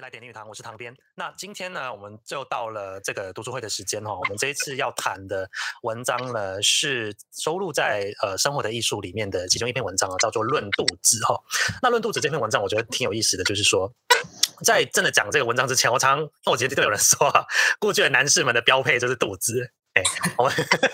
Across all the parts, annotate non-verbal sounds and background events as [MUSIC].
《来点林语堂》，我是唐编。那今天呢，我们就到了这个读书会的时间哈。我们这一次要谈的文章呢，是收录在呃《生活的艺术》里面的其中一篇文章啊，叫做《论肚子》哈。那《论肚子》这篇文章，我觉得挺有意思的，就是说，在真的讲这个文章之前，我常常我觉得都有人说，过去的男士们的标配就是肚子。哎，我们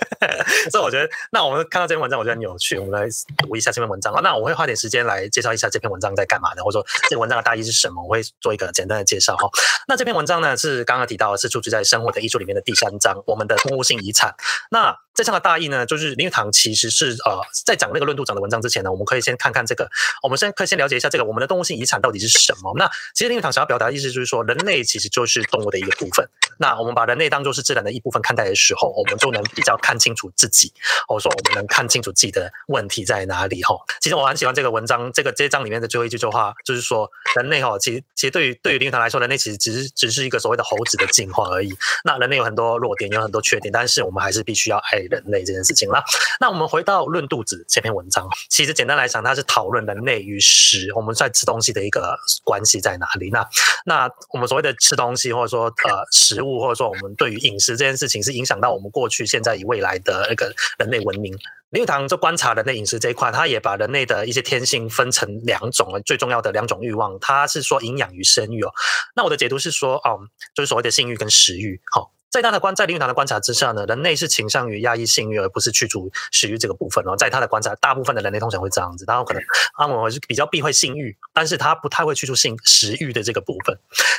[LAUGHS] 所以我觉得，那我们看到这篇文章，我觉得很有趣。我们来读一下这篇文章啊。那我会花点时间来介绍一下这篇文章在干嘛的，或者说这个文章的大意是什么。我会做一个简单的介绍哈。那这篇文章呢，是刚刚提到是出自在《生活的艺术》里面的第三章，我们的动物性遗产。那这章的大意呢，就是林语堂其实是呃，在讲那个论度长的文章之前呢，我们可以先看看这个，我们先可以先了解一下这个我们的动物性遗产到底是什么。那其实林语堂想要表达的意思就是说，人类其实就是动物的一个部分。那我们把人类当作是自然的一部分看待的时候，我们就能比较看清楚自己，或者说我们能看清楚自己的问题在哪里哈。其实我很喜欢这个文章，这个这章里面的最后一句话，就是说人类哈，其实其实对于对于林语堂来说，人类其实只是只是一个所谓的猴子的进化而已。那人类有很多弱点，有很多缺点，但是我们还是必须要爱人类这件事情啦。那我们回到论肚子这篇文章，其实简单来讲，它是讨论人类与食，我们在吃东西的一个关系在哪里。那那我们所谓的吃东西，或者说呃食物。或者说，我们对于饮食这件事情是影响到我们过去、现在与未来的那个人类文明。林语堂就观察人类饮食这一块，他也把人类的一些天性分成两种，最重要的两种欲望，他是说营养与生育哦。那我的解读是说，哦，就是所谓的性欲跟食欲，好。在他的观，在林语堂的观察之下呢，人类是倾向于压抑性欲，而不是去除食欲这个部分哦。在他的观察，大部分的人类通常会这样子，然后可能他们是比较避讳性欲，但是他不太会去除性食欲的这个部分。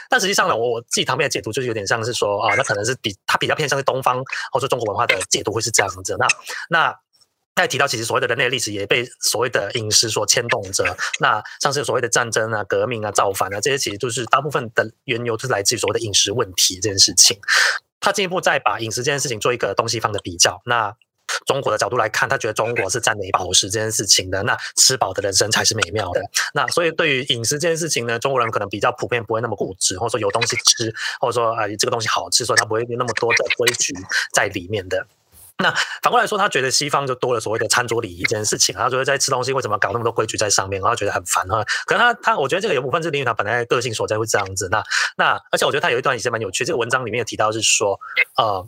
但实际上呢，我我自己旁边的解读就是有点像是说啊，那可能是比他比较偏向是东方或者中国文化的解读会是这样子。那那。再提到，其实所谓的人类历史也被所谓的饮食所牵动着。那像是所谓的战争啊、革命啊、造反啊，这些其实就是大部分的缘由，就是来自于所谓的饮食问题这件事情。他进一步再把饮食这件事情做一个东西方的比较。那中国的角度来看，他觉得中国是赞美饱食这件事情的。那吃饱的人生才是美妙的。那所以对于饮食这件事情呢，中国人可能比较普遍不会那么固执，或者说有东西吃，或者说啊、呃、这个东西好吃，所以他不会有那么多的规矩在里面的。那反过来说，他觉得西方就多了所谓的餐桌礼仪这件事情，他觉得在吃东西为什么搞那么多规矩在上面，然后觉得很烦哈。可能他他，我觉得这个有部分是林语堂本来个性所在会这样子。那那而且我觉得他有一段也是蛮有趣，这个文章里面有提到是说，呃，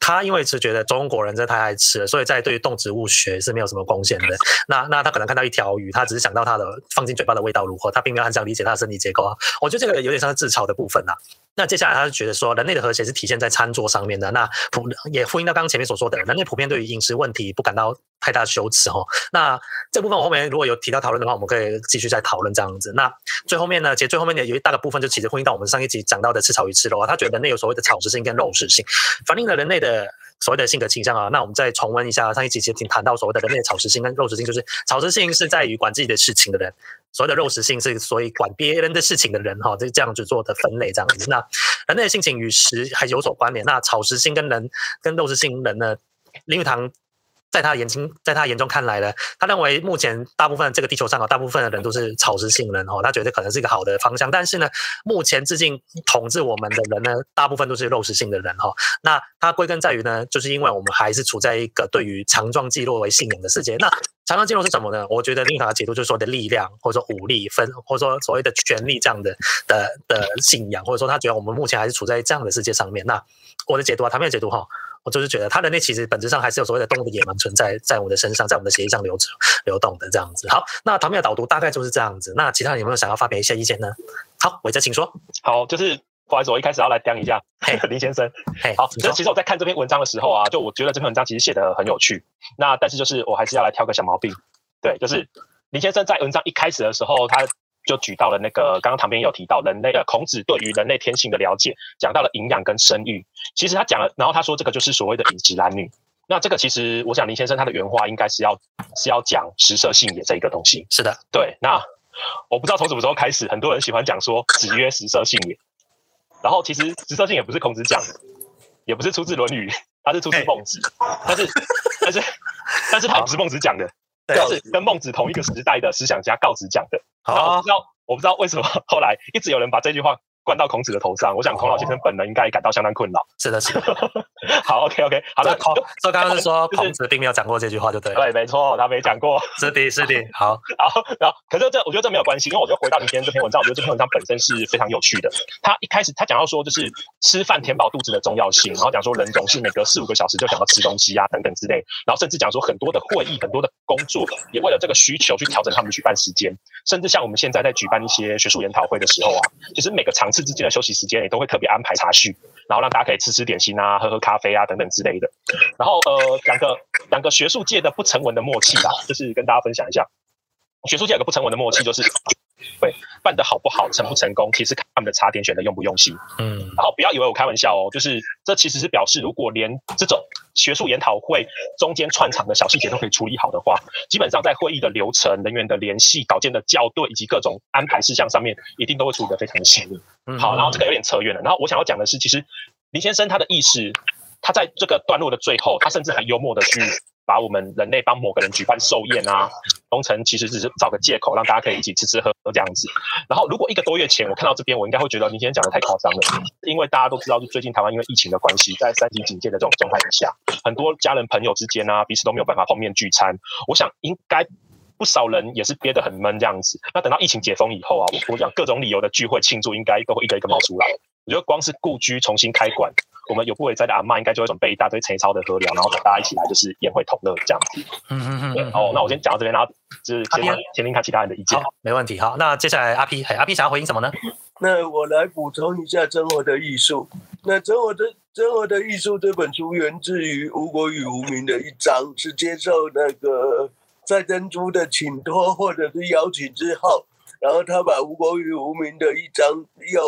他因为是觉得中国人真的太爱吃了，所以在对于动植物学是没有什么贡献的。那那他可能看到一条鱼，他只是想到它的放进嘴巴的味道如何，他并没有很想理解它的身体结构啊。我觉得这个有点像是自嘲的部分呐。那接下来，他就觉得说，人类的和谐是体现在餐桌上面的。那普也呼应到刚刚前面所说的，人类普遍对于饮食问题不感到太大羞耻哦。那这部分我后面如果有提到讨论的话，我们可以继续再讨论这样子。那最后面呢，其实最后面有一大的部分就其实呼应到我们上一集讲到的吃草鱼吃肉啊。他觉得人类有所谓的草食性跟肉食性，反映了人类的所谓的性格倾向啊。那我们再重温一下上一集其实谈到所谓的人类的草食性跟肉食性，就是草食性是在于管自己的事情的人。所谓的肉食性是所以管别人的事情的人哈，这这样子做的分类这样子。那人类的性情与食还有所关联。那草食性跟人跟肉食性人呢，林语堂。在他眼睛，在他眼中看来呢，他认为目前大部分这个地球上啊，大部分的人都是草食性人哦，他觉得可能是一个好的方向。但是呢，目前至今统治我们的人呢，大部分都是肉食性的人哈。那他归根在于呢，就是因为我们还是处在一个对于强壮肌肉为信仰的世界。那强壮肌肉是什么呢？我觉得林语堂的解读就是说的力量，或者说武力分，或者说所谓的权力这样的的的信仰，或者说他觉得我们目前还是处在这样的世界上面。那我的解读啊，他们的解读哈。我就是觉得，他人类其实本质上还是有所谓的动物的野蛮存在，在我们的身上，在我们的血液上流流动的这样子。好，那唐编的导读大概就是这样子。那其他人有没有想要发表一些意见呢？好，伟哲，请说。好，就是不好意思，我一开始要来讲一下嘿 [LAUGHS] 林先生。嘿，好，就其实我在看这篇文章的时候啊，就我觉得这篇文章其实写得很有趣。那但是就是我还是要来挑个小毛病。对，就是林先生在文章一开始的时候，他。就举到了那个刚刚旁边有提到人类的孔子对于人类天性的了解，讲到了营养跟生育。其实他讲了，然后他说这个就是所谓的饮食男女。那这个其实我想林先生他的原话应该是要是要讲食色性也这一个东西。是的，对。那我不知道从什么时候开始，很多人喜欢讲说子曰食色性也。然后其实食色性也不是孔子讲的，也不是出自《论语》，它是出自孟子。但是但是但是他不是孟子讲的。就是跟孟子同一个时代的思想家告子讲的，然后我不知道，我不知道为什么后来一直有人把这句话灌到孔子的头上。我想孔老先生本人应该感到相当困扰。是的，是的。[LAUGHS] 好，OK OK，好的。孔，所以刚刚是说 [LAUGHS] 孔子并没有讲过这句话，就对了。对，没错，他没讲过。[LAUGHS] 是的，是的。好，好，然后可是这我觉得这没有关系，因为我就回到今天这篇文章，我觉得这篇文章本身是非常有趣的。他一开始他讲到说，就是吃饭填饱肚子的重要性，然后讲说人总是每隔四五个小时就想要吃东西啊等等之类，然后甚至讲说很多的会议、很多的工作也为了这个需求去调整他们举办时间，甚至像我们现在在举办一些学术研讨会的时候啊，其实每个场次之间的休息时间也都会特别安排茶叙，然后让大家可以吃吃点心啊、喝喝咖啡啊等等之类的。然后呃，两个两个学术界的不成文的默契吧，就是跟大家分享一下，学术界有个不成文的默契就是。对，办得好不好，成不成功，其实看他们的茶点选的用不用心。嗯，然后不要以为我开玩笑哦，就是这其实是表示，如果连这种学术研讨会中间串场的小细节都可以处理好的话，基本上在会议的流程、人员的联系、稿件的校对以及各种安排事项上面，一定都会处理得非常的细腻。嗯，好，然后这个有点扯远了。然后我想要讲的是，其实林先生他的意识，他在这个段落的最后，他甚至很幽默的去。把我们人类帮某个人举办寿宴啊，工程其实只是找个借口让大家可以一起吃吃喝喝这样子。然后，如果一个多月前我看到这边，我应该会觉得你今天讲的太夸张了，因为大家都知道，就最近台湾因为疫情的关系，在三级警戒的这种状态之下，很多家人朋友之间啊，彼此都没有办法碰面聚餐。我想应该不少人也是憋得很闷这样子。那等到疫情解封以后啊，我我讲各种理由的聚会庆祝，应该都会一个一个冒出来。我觉得光是故居重新开馆。我们有不为在的阿妈应该就会准备一大堆陈超的喝料，然后大家一起来就是宴会同乐这样子。嗯嗯嗯。对，哦，那我先讲到这边，然后就是先听先听看其他人的意见。好，没问题。好，那接下来阿 P，嘿，阿 P 想要回应什么呢？那我来补充一下《生活的艺术》。那《生活的生活的艺术》这本书源自于吴国与无名的一章，是接受那个在珍珠的请托或者是邀请之后。然后他把吴国与无名的一章又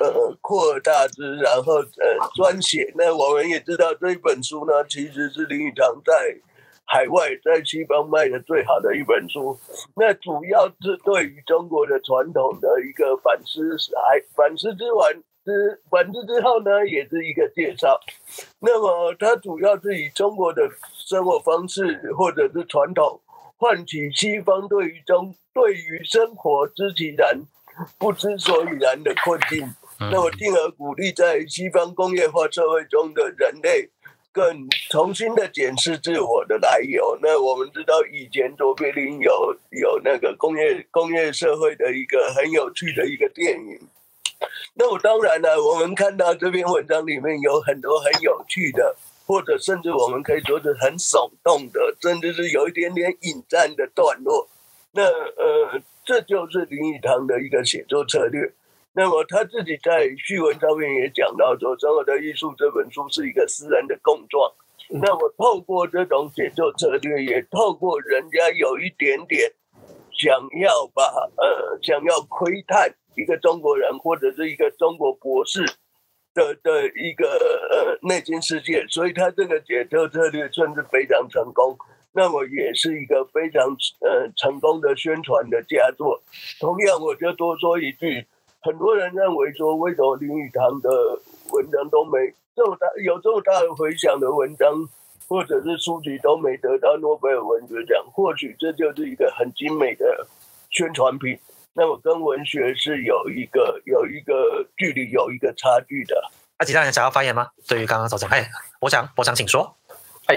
呃扩大之，然后呃专写。那我们也知道这一本书呢，其实是林语堂在海外在西方卖的最好的一本书。那主要是对于中国的传统的一个反思，还反思之完之反思之后呢，也是一个介绍。那么它主要是以中国的生活方式或者是传统。唤起西方对于中对于生活知其然不知所以然的困境，那么进而鼓励在西方工业化社会中的人类更重新的检视自我的来由。那我们知道以前卓别林有有那个工业工业社会的一个很有趣的一个电影。那我当然了，我们看到这篇文章里面有很多很有趣的。或者甚至我们可以说是很耸动的，甚至是有一点点引战的段落。那呃，这就是林语堂的一个写作策略。那么他自己在序文上面也讲到说，《生活的艺术》这本书是一个私人的共创。那我透过这种写作策略，也透过人家有一点点想要把呃想要窥探一个中国人或者是一个中国博士。的的一个呃内心世界，所以他这个解救策略算是非常成功，那么也是一个非常呃成功的宣传的佳作。同样，我就多说一句，很多人认为说，为什么林语堂的文章都没这么大有这么大的回响的文章，或者是书籍都没得到诺贝尔文学奖？或许这就是一个很精美的宣传品。那么跟文学是有一个有一个距离，有一个差距的。那其他人想要发言吗？对于刚刚所讲，哎，我想，我想请说。哎，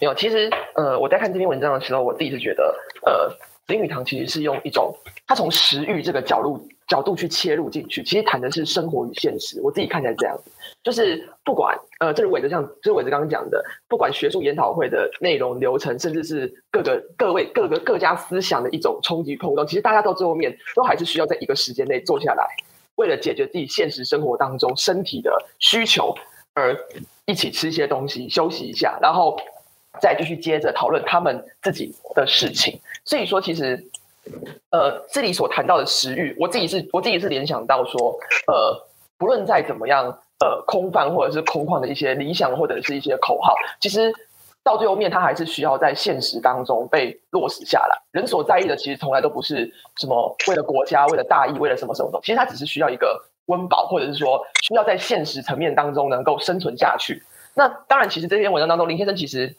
没有，其实，呃，我在看这篇文章的时候，我自己是觉得，呃，林语堂其实是用一种他从食欲这个角度角度去切入进去，其实谈的是生活与现实。我自己看起来这样子。就是不管呃，这是伟哲像，这是伟哲刚刚讲的，不管学术研讨会的内容流程，甚至是各个各位各个各家思想的一种冲击碰撞，其实大家到最后面都还是需要在一个时间内坐下来，为了解决自己现实生活当中身体的需求而一起吃一些东西，休息一下，然后再继续接着讨论他们自己的事情。所以说，其实呃，这里所谈到的食欲，我自己是我自己是联想到说，呃，不论再怎么样。呃，空泛或者是空旷的一些理想或者是一些口号，其实到最后面，它还是需要在现实当中被落实下来。人所在意的，其实从来都不是什么为了国家、为了大义、为了什么什么东西，其实它只是需要一个温饱，或者是说需要在现实层面当中能够生存下去。那当然，其实这篇文章当中，林先生其实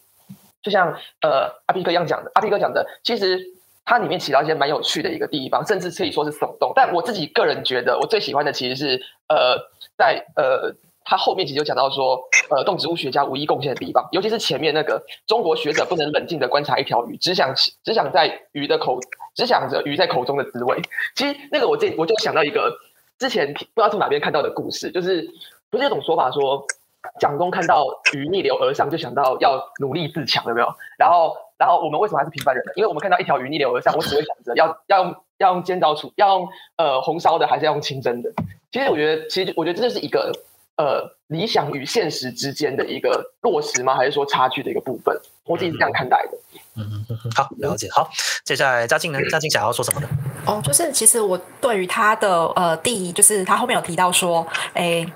就像呃阿 P 哥一样讲的，阿 P 哥讲的，其实它里面起到一些蛮有趣的一个地方，甚至可以说是耸动。但我自己个人觉得，我最喜欢的其实是呃，在呃。他后面其实就讲到说，呃，动植物学家唯一贡献的地方，尤其是前面那个中国学者不能冷静地观察一条鱼，只想只想在鱼的口，只想着鱼在口中的滋味。其实那个我这我就想到一个之前不知道从哪边看到的故事，就是不是有种说法说，蒋公看到鱼逆流而上，就想到要努力自强，有没有？然后然后我们为什么还是平凡人呢？因为我们看到一条鱼逆流而上，我只会想着要要用要用煎刀煮，要用呃红烧的，还是要用清蒸的？其实我觉得，其实我觉得这是一个。呃，理想与现实之间的一个落实吗？还是说差距的一个部分？我自己是这样看待的。嗯嗯嗯，好，了解。好，接下来嘉靖呢？嘉靖想要说什么呢？哦，就是其实我对于他的呃，第一就是他后面有提到说，诶。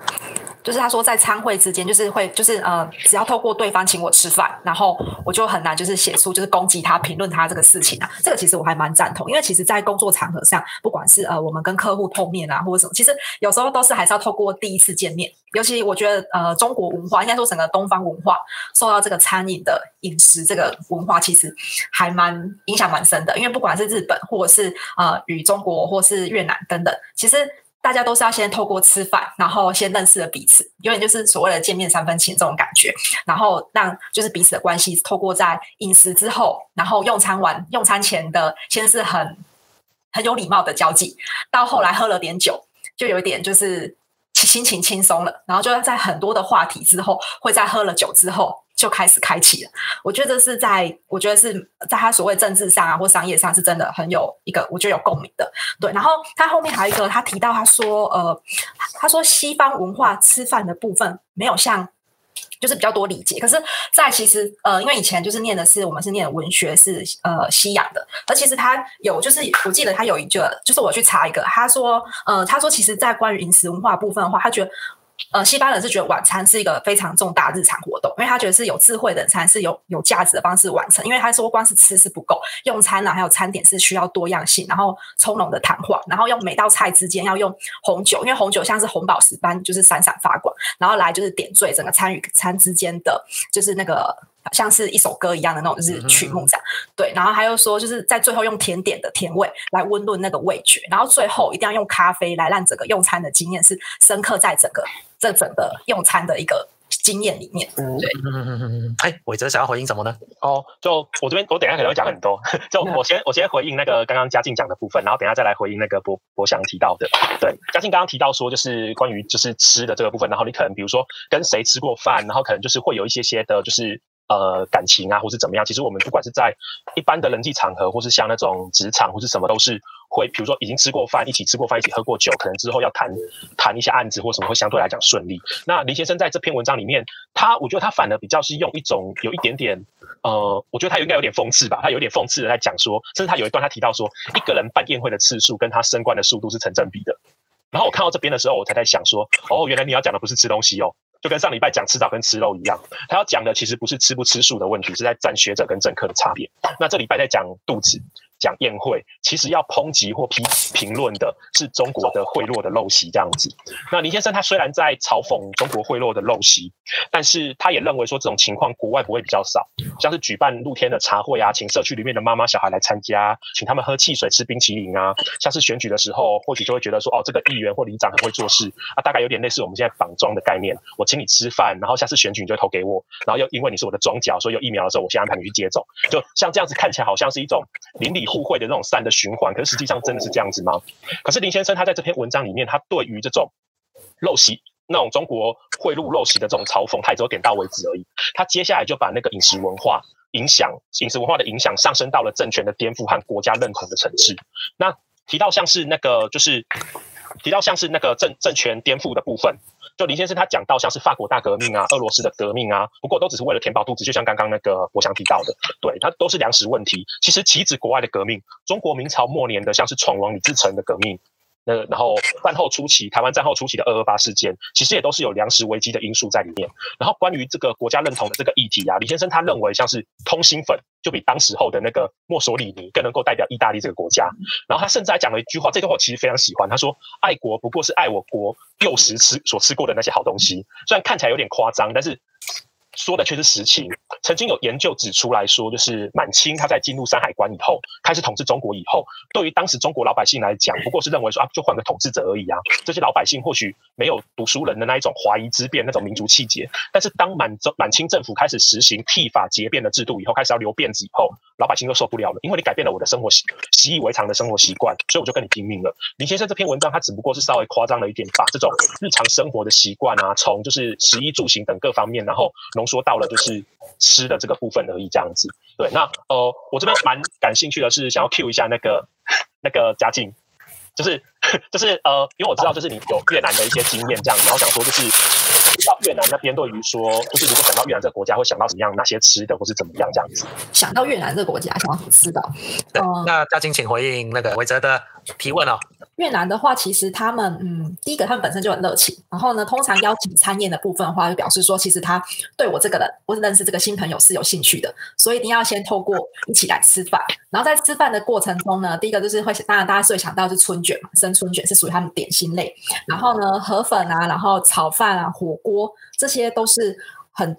就是他说在餐会之间，就是会就是呃，只要透过对方请我吃饭，然后我就很难就是写出就是攻击他、评论他这个事情啊。这个其实我还蛮赞同，因为其实，在工作场合上，不管是呃我们跟客户碰面啊，或者什么，其实有时候都是还是要透过第一次见面。尤其我觉得呃，中国文化应该说整个东方文化受到这个餐饮的饮食这个文化，其实还蛮影响蛮深的。因为不管是日本，或者是呃与中国，或是越南等等，其实。大家都是要先透过吃饭，然后先认识了彼此，有点就是所谓的见面三分情这种感觉，然后让就是彼此的关系透过在饮食之后，然后用餐完用餐前的先是很很有礼貌的交际，到后来喝了点酒，就有一点就是心情轻松了，然后就在很多的话题之后，会在喝了酒之后。就开始开启了，我觉得是在，我觉得是在他所谓政治上啊或商业上是真的很有一个，我觉得有共鸣的。对，然后他后面还有一个，他提到他说，呃，他说西方文化吃饭的部分没有像，就是比较多礼节，可是，在其实呃，因为以前就是念的是我们是念文学是呃西洋的，而其实他有就是我记得他有一个，就是我去查一个，他说，呃，他说其实在关于饮食文化部分的话，他觉得。呃，西班牙人是觉得晚餐是一个非常重大日常活动，因为他觉得是有智慧的餐是有有价值的方式完成。因为他说光是吃是不够，用餐呢还有餐点是需要多样性，然后从容的谈话，然后用每道菜之间要用红酒，因为红酒像是红宝石般就是闪闪发光，然后来就是点缀整个餐与餐之间的就是那个像是一首歌一样的那种就是曲目这样。对，然后他又说就是在最后用甜点的甜味来温润那个味觉，然后最后一定要用咖啡来让整个用餐的经验是深刻在整个。这整个用餐的一个经验里面，嗯，对，嗯嗯嗯嗯，哎，伟哲想要回应什么呢？哦，就我这边，我等一下可能会讲很多，[LAUGHS] 就我先我先回应那个刚刚嘉靖讲的部分，然后等一下再来回应那个博博翔提到的。对，嘉靖刚刚提到说，就是关于就是吃的这个部分，然后你可能比如说跟谁吃过饭，然后可能就是会有一些些的，就是。呃，感情啊，或是怎么样？其实我们不管是在一般的人际场合，或是像那种职场，或是什么，都是会，比如说已经吃过饭，一起吃过饭，一起喝过酒，可能之后要谈谈一些案子或什么，会相对来讲顺利。那林先生在这篇文章里面，他我觉得他反而比较是用一种有一点点，呃，我觉得他应该有点讽刺吧，他有点讽刺的在讲说，甚至他有一段他提到说，一个人办宴会的次数跟他升官的速度是成正比的。然后我看到这边的时候，我才在想说，哦，原来你要讲的不是吃东西哦。就跟上礼拜讲吃早跟吃肉一样，他要讲的其实不是吃不吃素的问题，是在占学者跟政客的差别。那这礼拜在讲肚子。讲宴会，其实要抨击或批评论的是中国的贿赂的陋习这样子。那林先生他虽然在嘲讽中国贿赂的陋习，但是他也认为说这种情况国外不会比较少，像是举办露天的茶会啊，请社区里面的妈妈小孩来参加，请他们喝汽水、吃冰淇淋啊。像是选举的时候，或许就会觉得说，哦，这个议员或里长很会做事啊，大概有点类似我们现在绑桩的概念。我请你吃饭，然后下次选举你就投给我，然后又因为你是我的庄脚，所以有疫苗的时候，我先安排你去接种。就像这样子看起来好像是一种邻里。互惠的那种善的循环，可是实际上真的是这样子吗？可是林先生他在这篇文章里面，他对于这种陋习、那种中国贿赂陋习的这种嘲讽，他也只有点到为止而已。他接下来就把那个饮食文化影响、饮食文化的影响上升到了政权的颠覆和国家认同的层次。那提到像是那个，就是提到像是那个政政权颠覆的部分。就林先生他讲到像是法国大革命啊、俄罗斯的革命啊，不过都只是为了填饱肚子，就像刚刚那个我想提到的，对，它都是粮食问题。其实岂止国外的革命，中国明朝末年的像是闯王李自成的革命。那然后战后初期，台湾战后初期的二二八事件，其实也都是有粮食危机的因素在里面。然后关于这个国家认同的这个议题啊，李先生他认为像是通心粉就比当时候的那个墨索里尼更能够代表意大利这个国家。然后他甚至还讲了一句话，这句话我其实非常喜欢。他说：“爱国不过是爱我国幼时吃所吃过的那些好东西。”虽然看起来有点夸张，但是说的却是实情。曾经有研究指出来说，就是满清他在进入山海关以后，开始统治中国以后，对于当时中国老百姓来讲，不过是认为说啊，就换个统治者而已啊。这些老百姓或许没有读书人的那一种怀疑之辩，那种民族气节。但是当满洲满清政府开始实行剃发结辫的制度以后，开始要留辫子以后，老百姓都受不了了，因为你改变了我的生活习习以为常的生活习惯，所以我就跟你拼命了。林先生这篇文章，他只不过是稍微夸张了一点，把这种日常生活的习惯啊，从就是食衣住行等各方面，然后浓缩到了就是吃的这个部分而已，这样子。对，那呃，我这边蛮感兴趣的是，想要 cue 一下那个那个嘉靖，就是 [LAUGHS] 就是呃，因为我知道就是你有越南的一些经验，这样，然后想说就是。到越南那边，对于说，就是如果想到越南这个国家，会想到怎么样？哪些吃的，或是怎么样这样子？想到越南这个国家，想到什么吃的？对，嗯、那嘉靖请回应那个韦哲的提问哦。越南的话，其实他们，嗯，第一个他们本身就很热情，然后呢，通常邀请餐宴的部分的话，就表示说，其实他对我这个人，我认识这个新朋友是有兴趣的，所以一定要先透过一起来吃饭，然后在吃饭的过程中呢，第一个就是会，当然大家最想到是春卷嘛，生春卷是属于他们点心类，然后呢，河粉啊，然后炒饭啊，火锅这些都是很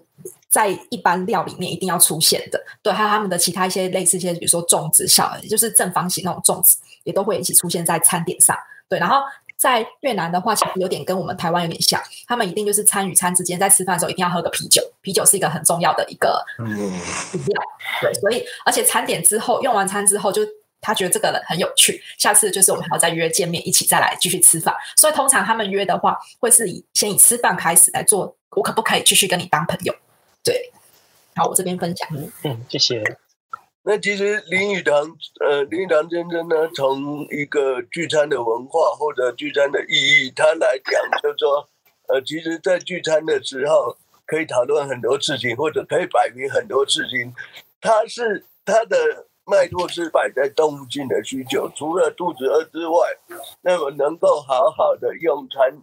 在一般料里面一定要出现的，对，还有他们的其他一些类似一些，比如说粽子，小就是正方形那种粽子。也都会一起出现在餐点上，对。然后在越南的话，其实有点跟我们台湾有点像，他们一定就是餐与餐之间在吃饭的时候一定要喝个啤酒，啤酒是一个很重要的一个饮料，对。所以而且餐点之后用完餐之后，就他觉得这个人很有趣，下次就是我们还要再约见面，一起再来继续吃饭。所以通常他们约的话，会是以先以吃饭开始来做，我可不可以继续跟你当朋友？对。好，我这边分享。嗯，谢谢。那其实林语堂，呃，林语堂先生呢，从一个聚餐的文化或者聚餐的意义，他来讲，就是说，呃，其实，在聚餐的时候，可以讨论很多事情，或者可以摆明很多事情。他是他的脉络是摆在动物性的需求，除了肚子饿之外，那么能够好好的用餐，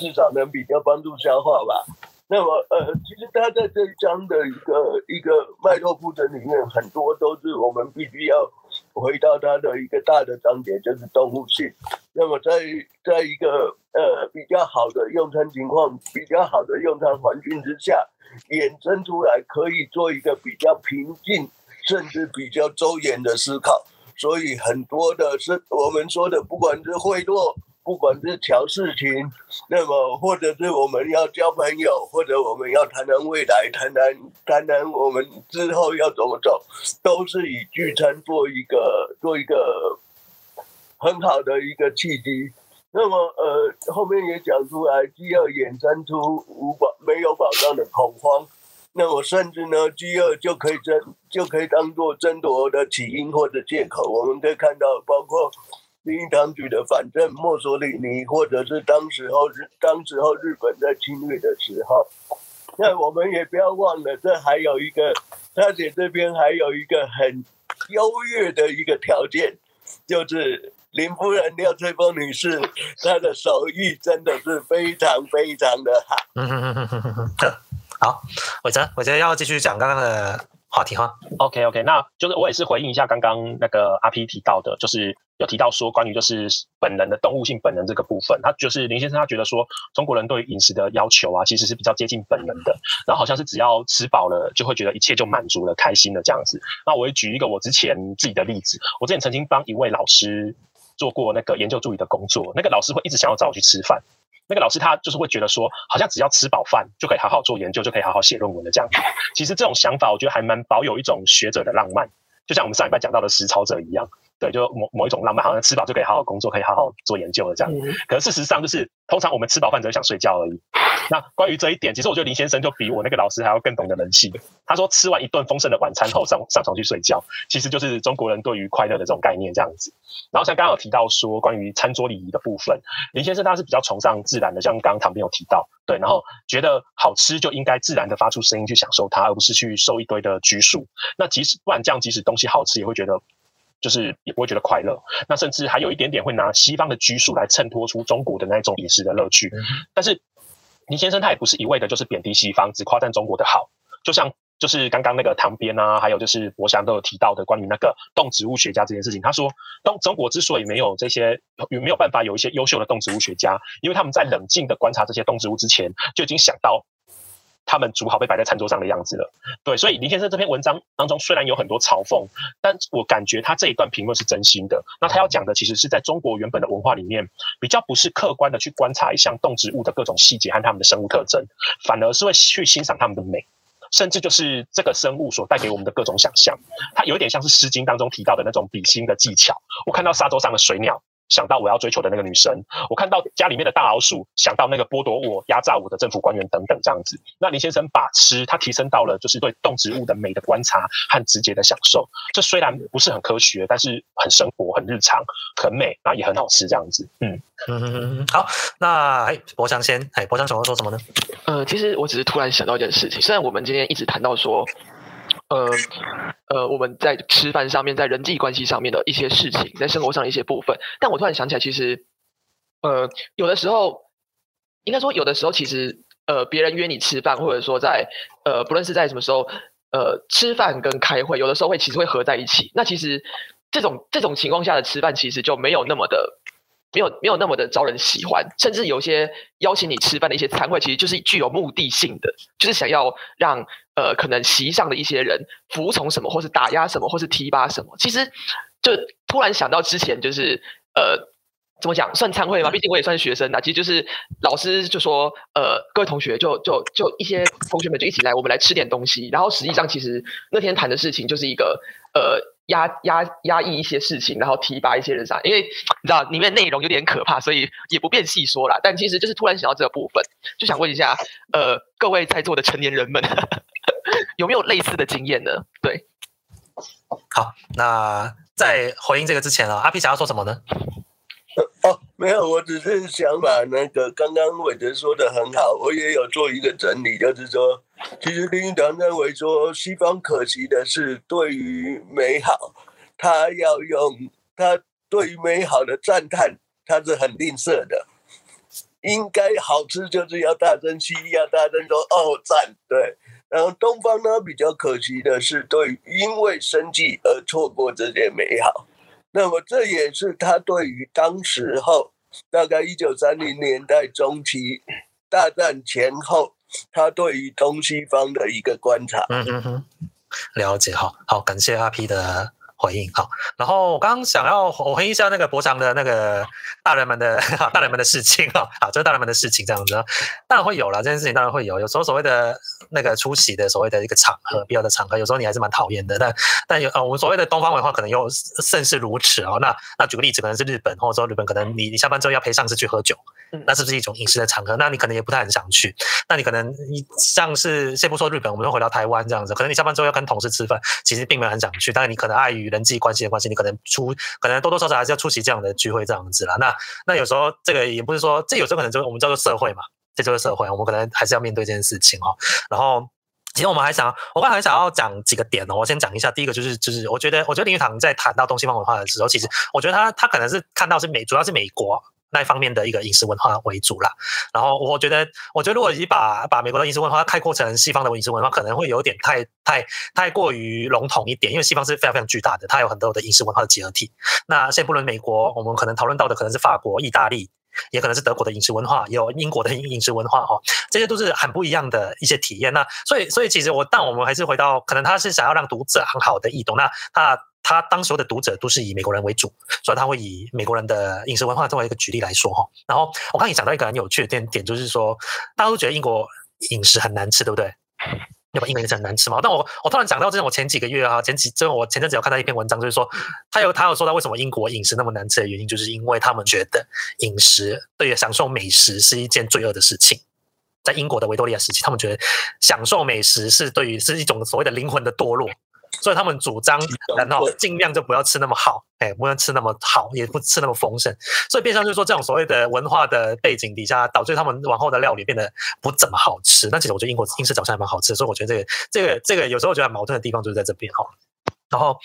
至少能比较帮助消化吧。那么，呃，其实他在这一章的一个一个脉络铺陈里面，很多都是我们必须要回到他的一个大的章节，就是动物性。那么在，在一个呃比较好的用餐情况、比较好的用餐环境之下，衍生出来可以做一个比较平静，甚至比较周延的思考。所以很多的是我们说的，不管是贿赂。不管是乔事情，那么或者是我们要交朋友，或者我们要谈谈未来，谈谈谈谈我们之后要怎么走，都是以聚餐做一个做一个很好的一个契机。那么呃，后面也讲出来，饥饿衍生出无保没有保障的恐慌，那么甚至呢，饥饿就可以争就可以当做争夺的起因或者借口。我们可以看到，包括。林语堂举的反正墨索里尼，或者是当时候日当时候日本在侵略的时候，那我们也不要忘了，这还有一个，他写这边还有一个很优越的一个条件，就是林夫人廖翠峰女士，她的手艺真的是非常非常的好。嗯嗯嗯嗯嗯嗯。好，伟哲，伟哲要继续讲刚刚的话题哈。OK OK，那就是我也是回应一下刚刚那个阿 P 提到的，就是。有提到说关于就是本能的动物性本能这个部分，他就是林先生他觉得说中国人对于饮食的要求啊，其实是比较接近本能的，然后好像是只要吃饱了就会觉得一切就满足了、开心了这样子。那我也举一个我之前自己的例子，我之前曾经帮一位老师做过那个研究助理的工作，那个老师会一直想要找我去吃饭，那个老师他就是会觉得说，好像只要吃饱饭就可以好好做研究，就可以好好写论文的这样子。其实这种想法我觉得还蛮保有一种学者的浪漫，就像我们上礼拜讲到的实操者一样。对，就某某一种浪漫，好像吃饱就可以好好工作，可以好好做研究了这样。可是事实上，就是通常我们吃饱饭只会想睡觉而已。那关于这一点，其实我觉得林先生就比我那个老师还要更懂得人性。他说，吃完一顿丰盛的晚餐后上上床去睡觉，其实就是中国人对于快乐的这种概念这样子。然后像刚刚有提到说关于餐桌礼仪的部分，林先生他是比较崇尚自然的，像刚刚唐编有提到，对，然后觉得好吃就应该自然的发出声音去享受它，而不是去受一堆的拘束。那即使不然这样，即使东西好吃，也会觉得。就是也不会觉得快乐，那甚至还有一点点会拿西方的拘束来衬托出中国的那种饮食的乐趣。但是林先生他也不是一味的就是贬低西方，只夸赞中国的好。就像就是刚刚那个唐边啊，还有就是博翔都有提到的关于那个动植物学家这件事情。他说，东中国之所以没有这些，有没有办法有一些优秀的动植物学家，因为他们在冷静的观察这些动植物之前，就已经想到。他们煮好被摆在餐桌上的样子了。对，所以林先生这篇文章当中虽然有很多嘲讽，但我感觉他这一段评论是真心的。那他要讲的其实是在中国原本的文化里面，比较不是客观的去观察一项动植物的各种细节和它们的生物特征，反而是会去欣赏它们的美，甚至就是这个生物所带给我们的各种想象。它有点像是《诗经》当中提到的那种比心的技巧。我看到沙洲上的水鸟。想到我要追求的那个女生，我看到家里面的大老鼠，想到那个剥夺我、压榨我的政府官员等等这样子。那林先生把吃，他提升到了就是对动植物的美的观察和直接的享受。这虽然不是很科学，但是很生活、很日常、很美，然后也很好吃这样子。嗯嗯，好，那哎，博翔先，哎，博翔想要说什么呢？呃，其实我只是突然想到一件事情，虽然我们今天一直谈到说。呃呃，我们在吃饭上面，在人际关系上面的一些事情，在生活上一些部分，但我突然想起来，其实，呃，有的时候，应该说有的时候，其实，呃，别人约你吃饭，或者说在，呃，不论是在什么时候，呃，吃饭跟开会，有的时候会其实会合在一起。那其实这种这种情况下的吃饭，其实就没有那么的。没有没有那么的招人喜欢，甚至有些邀请你吃饭的一些餐会，其实就是具有目的性的，就是想要让呃可能席上的一些人服从什么，或是打压什么，或是提拔什么。其实就突然想到之前就是呃怎么讲算参会吗？毕竟我也算是学生啊。其实就是老师就说呃各位同学就就就一些同学们就一起来，我们来吃点东西。然后实际上其实那天谈的事情就是一个呃。压压压抑一些事情，然后提拔一些人上，因为你知道里面内容有点可怕，所以也不便细说了。但其实就是突然想到这个部分，就想问一下，呃，各位在座的成年人们，[LAUGHS] 有没有类似的经验呢？对，好，那在回应这个之前啊，阿 P 想要说什么呢？[LAUGHS] 哦，没有，我只是想把那个刚刚伟哲说的很好，我也有做一个整理，就是说，其实林语堂认为说，西方可惜的是，对于美好，他要用他对于美好的赞叹，他是很吝啬的。应该好吃就是要大声吸，要大声说哦赞，对。然后东方呢，比较可惜的是，对，因为生计而错过这些美好。那么这也是他对于当时候大概一九三零年代中期大战前后，他对于东西方的一个观察。嗯嗯嗯，了解，哈好感谢阿 P 的。回应好，然后我刚刚想要我回应一下那个博翔的那个大人们的大人们的事情啊，好，这是大人们的事情这样子，当然会有了这件事情，当然会有，有时候所谓的那个出席的所谓的一个场合，必要的场合，有时候你还是蛮讨厌的，但但有呃，我们所谓的东方文化可能又甚是如此哦。那那举个例子，可能是日本，或者说日本可能你你下班之后要陪上司去喝酒，那是不是一种饮食的场合？那你可能也不太很想去，那你可能你像是先不说日本，我们就回到台湾这样子，可能你下班之后要跟同事吃饭，其实并没有很想去，但是你可能碍于人际关系的关系，你可能出可能多多少少还是要出席这样的聚会这样子啦。那那有时候这个也不是说，这有时候可能就我们叫做社会嘛，这就是社会，我们可能还是要面对这件事情哦。然后其实我们还想，我刚才想要讲几个点哦。我先讲一下，第一个就是就是我觉得我觉得林语堂在谈到东西方文化的时候，其实我觉得他他可能是看到是美，主要是美国。那一方面的一个饮食文化为主啦，然后我觉得，我觉得如果你把把美国的饮食文化概括成西方的饮食文化，可能会有点太太太过于笼统一点，因为西方是非常非常巨大的，它有很多的饮食文化的集合体。那先不论美国，我们可能讨论到的可能是法国、意大利，也可能是德国的饮食文化，也有英国的饮食文化哈，这些都是很不一样的一些体验。那所以，所以其实我，但我们还是回到，可能他是想要让读者很好的易懂。那他。他当时候的读者都是以美国人为主，所以他会以美国人的饮食文化作为一个举例来说哈。然后我刚才讲到一个很有趣的点点，就是说大家都觉得英国饮食很难吃，对不对？[LAUGHS] 要不英国饮食很难吃嘛？但我我突然讲到这种，我前几个月啊，前几就我前阵子有看到一篇文章，就是说他有他有说到为什么英国饮食那么难吃的原因，就是因为他们觉得饮食对于享受美食是一件罪恶的事情。在英国的维多利亚时期，他们觉得享受美食是对于是一种所谓的灵魂的堕落。所以他们主张，然后尽量就不要吃那么好，哎，不要吃那么好，也不吃那么丰盛。所以变相就是说，这种所谓的文化的背景底下，导致他们往后的料理变得不怎么好吃。但其实我觉得英国英式早餐还蛮好吃，所以我觉得这个这个这个有时候我觉得矛盾的地方就是在这边哈。然后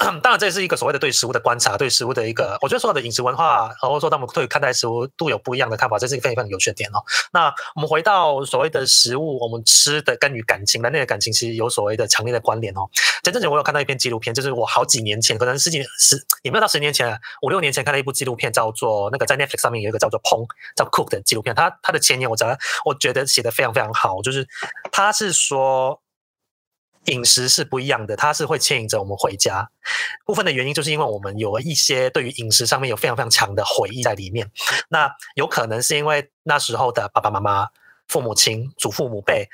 [CLEARS THROAT] 当然这是一个所谓的对食物的观察，对食物的一个，我觉得所有的饮食文化，或者说他们对看待食物都有不一样的看法，这是一个非常非常有趣的点哦。那我们回到所谓的食物，我们吃的跟与感情，人类的感情其实有所谓的强烈的关联哦。前阵子我有看到一篇纪录片，就是我好几年前，可能十几年十也没有到十年前，五六年前看了一部纪录片，叫做那个在 Netflix 上面有一个叫做《烹》叫 Cook 的纪录片，它它的前言我觉得我觉得写的非常非常好，就是它是说。饮食是不一样的，它是会牵引着我们回家。部分的原因就是因为我们有一些对于饮食上面有非常非常强的回忆在里面。那有可能是因为那时候的爸爸妈妈、父母亲、祖父母辈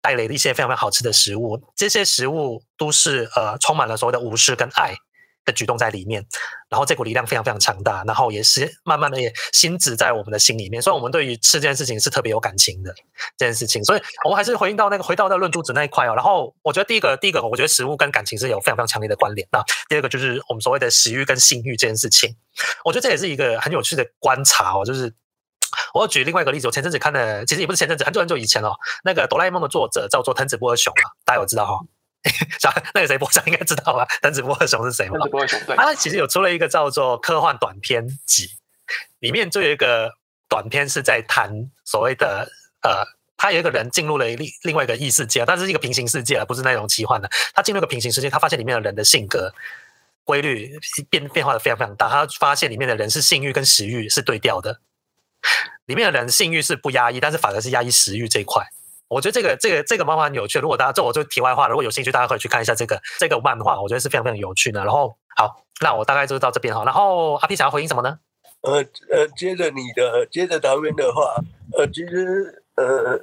带来的一些非常非常好吃的食物，这些食物都是呃充满了所谓的无私跟爱的举动在里面，然后这股力量非常非常强大，然后也是慢慢的也心植在我们的心里面，所以我们对于吃这件事情是特别有感情的这件事情，所以我们还是回应到那个回到那论珠子那一块哦。然后我觉得第一个第一个，我觉得食物跟感情是有非常非常强烈的关联。那第二个就是我们所谓的食欲跟性欲这件事情，我觉得这也是一个很有趣的观察哦。就是我要举另外一个例子，我前阵子看的，其实也不是前阵子，很久很久以前哦，那个哆啦 A 梦的作者叫做藤子不二雄啊，大家有知道哈、哦？[LAUGHS] 那个谁，波上应该知道吧？藤子不二雄是谁吗？藤子不二雄，对。他其实有出了一个叫做科幻短篇集，里面就有一个短篇是在谈所谓的呃，他有一个人进入了另另外一个异世界，但是一个平行世界而不是那种奇幻的。他进入一个平行世界，他发现里面的人的性格规律变变化的非常非常大。他发现里面的人是性欲跟食欲是对调的，里面的人性欲是不压抑，但是反而是压抑食欲这一块。我觉得这个这个这个漫画很有趣。如果大家这我就题外话，如果有兴趣，大家可以去看一下这个这个漫画，我觉得是非常非常有趣的。然后好，那我大概就是到这边哈。然后阿 P 想要回应什么呢？呃呃，接着你的接着他们的话，呃，其实呃，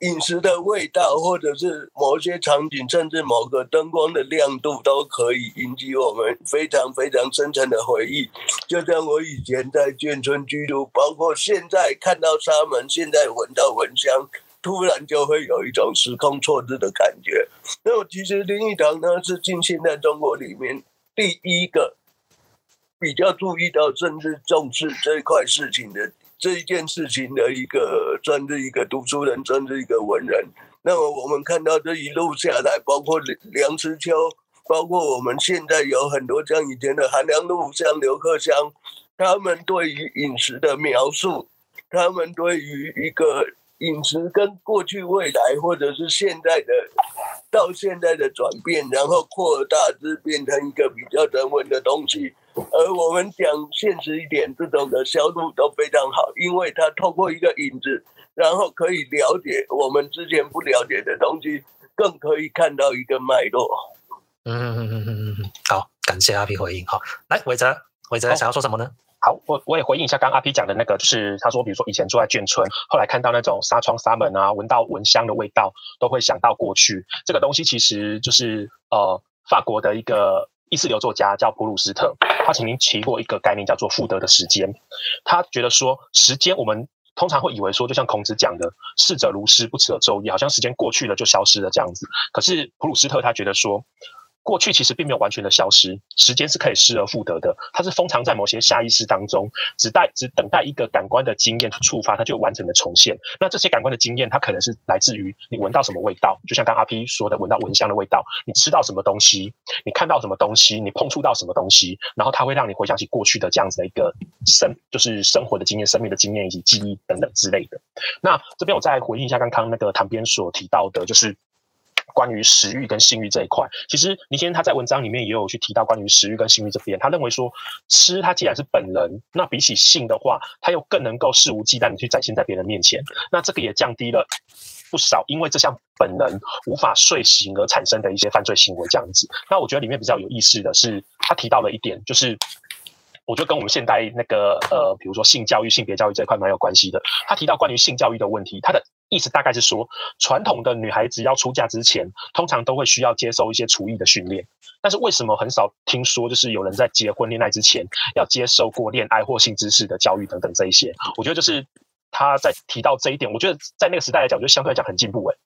饮食的味道，或者是某些场景，甚至某个灯光的亮度，都可以引起我们非常非常深沉的回忆。就像我以前在眷村居住，包括现在看到沙门，现在闻到蚊香。突然就会有一种时空错置的感觉。那么，其实林语堂呢是近现代中国里面第一个比较注意到政治重视这一块事情的这一件事情的一个专制一个读书人，专制一个文人。那么，我们看到这一路下来，包括梁实秋，包括我们现在有很多像以前的韩良露、像刘克襄，他们对于饮食的描述，他们对于一个。饮食跟过去、未来，或者是现在的到现在的转变，然后扩大之变成一个比较人文的东西。而我们讲现实一点，这种的销路都非常好，因为它透过一个影子，然后可以了解我们之前不了解的东西，更可以看到一个脉络。嗯嗯嗯嗯嗯嗯，好，感谢阿 P 回应。好，来伟哲，伟哲想要说什么呢？好，我我也回应一下刚刚阿 P 讲的那个，就是他说，比如说以前住在眷村，后来看到那种纱窗纱门啊，闻到蚊香的味道，都会想到过去。这个东西其实就是呃，法国的一个意识流作家叫普鲁斯特，他曾经提过一个概念叫做“复得的时间”。他觉得说，时间我们通常会以为说，就像孔子讲的“逝者如斯，不可昼夜”，好像时间过去了就消失了这样子。可是普鲁斯特他觉得说。过去其实并没有完全的消失，时间是可以失而复得的。它是封藏在某些下意识当中，只待只等待一个感官的经验触发，它就完成了重现。那这些感官的经验，它可能是来自于你闻到什么味道，就像刚阿 P 说的，闻到蚊香的味道；你吃到什么东西，你看到什么东西，你碰触到什么东西，然后它会让你回想起过去的这样子的一个生，就是生活的经验、生命的经验以及记忆等等之类的。那这边我再回应一下刚刚那个唐编所提到的，就是。关于食欲跟性欲这一块，其实林先生他在文章里面也有去提到关于食欲跟性欲这边。他认为说，吃它既然是本能，那比起性的话，它又更能够肆无忌惮的去展现在别人面前。那这个也降低了不少因为这项本能无法遂行而产生的一些犯罪行为这样子。那我觉得里面比较有意思的是，他提到了一点，就是我觉得跟我们现代那个呃，比如说性教育、性别教育这一块蛮有关系的。他提到关于性教育的问题，他的。意思大概是说，传统的女孩子要出嫁之前，通常都会需要接受一些厨艺的训练。但是为什么很少听说，就是有人在结婚恋爱之前要接受过恋爱或性知识的教育等等这一些？我觉得就是他在提到这一点，我觉得在那个时代来讲，就相对来讲很进步诶。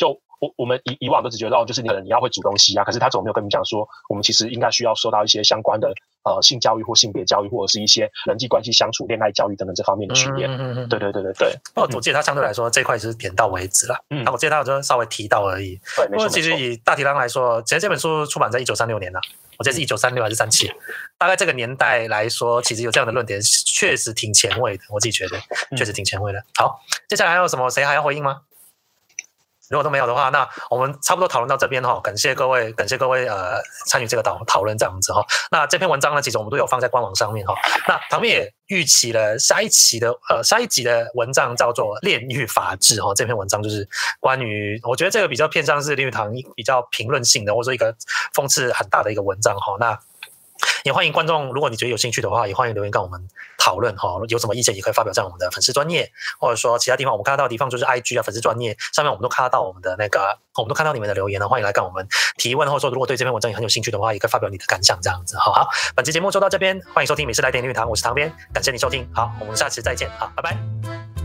就我我们以以往都只觉得哦，就是你可能你要会煮东西啊，可是他总没有跟你讲说，我们其实应该需要受到一些相关的呃性教育或性别教育，或者是一些人际关系相处、恋爱教育等等这方面的训练。嗯嗯嗯，对对对对对。哦，我记得他相对来说这块是点到为止了。嗯，我记得他有就稍微提到而已。对，不过其实以大体上来说，其实这本书出版在一九三六年了。我记得是一九三六还是三七，大概这个年代来说，其实有这样的论点，确实挺前卫的。我自己觉得，确实挺前卫的。好，接下来还有什么？谁还要回应吗？如果都没有的话，那我们差不多讨论到这边哈。感谢各位，感谢各位呃参与这个讨讨论这样子哈。那这篇文章呢，其实我们都有放在官网上面哈。那旁边也预期了下一期的呃下一集的文章叫做《炼狱法治》哈。这篇文章就是关于，我觉得这个比较偏向是林语堂比较评论性的，或者说一个讽刺很大的一个文章哈。那也欢迎观众，如果你觉得有兴趣的话，也欢迎留言跟我们讨论哈。有什么意见也可以发表在我们的粉丝专业，或者说其他地方我们看到的地方，就是 IG 啊粉丝专业上面，我们都看到我们的那个，我们都看到你们的留言了。欢迎来跟我们提问，或者说如果对这篇文章也很有兴趣的话，也可以发表你的感想这样子。好好，本期节目就到这边，欢迎收听《美食来电林语堂》，我是唐编，感谢你收听，好，我们下次再见，好，拜拜。